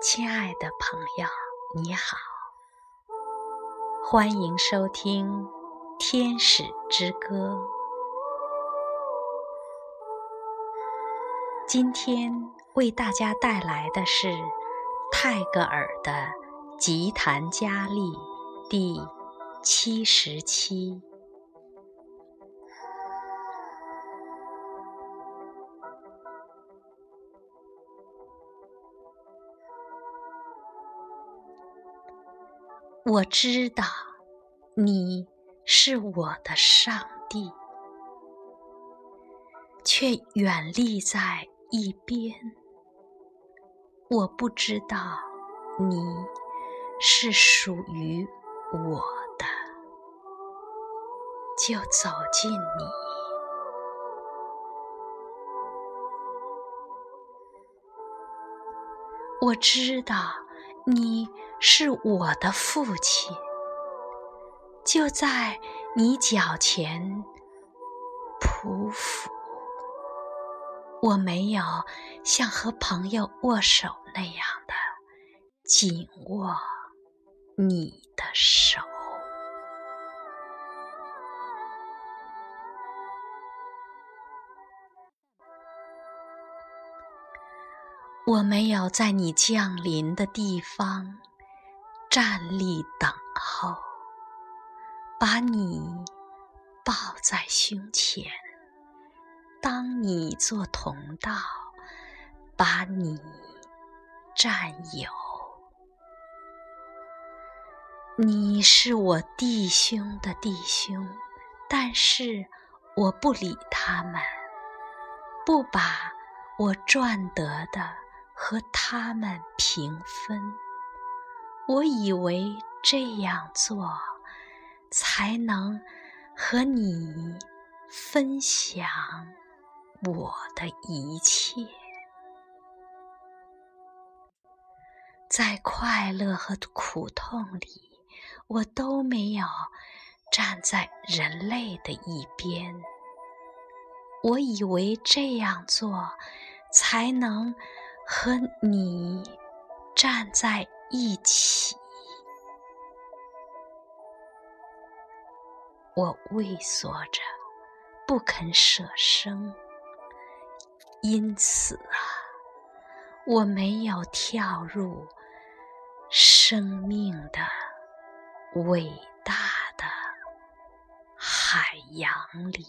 亲爱的朋友，你好，欢迎收听《天使之歌》。今天为大家带来的是泰戈尔的《吉檀迦利》第七十七。我知道你是我的上帝，却远立在一边。我不知道你是属于我的，就走进你。我知道你。是我的父亲，就在你脚前匍匐。我没有像和朋友握手那样的紧握你的手。我没有在你降临的地方。站立等候，把你抱在胸前；当你做同道，把你占有。你是我弟兄的弟兄，但是我不理他们，不把我赚得的和他们平分。我以为这样做才能和你分享我的一切，在快乐和苦痛里，我都没有站在人类的一边。我以为这样做才能和你站在。一起，我畏缩着，不肯舍生，因此啊，我没有跳入生命的伟大的海洋里。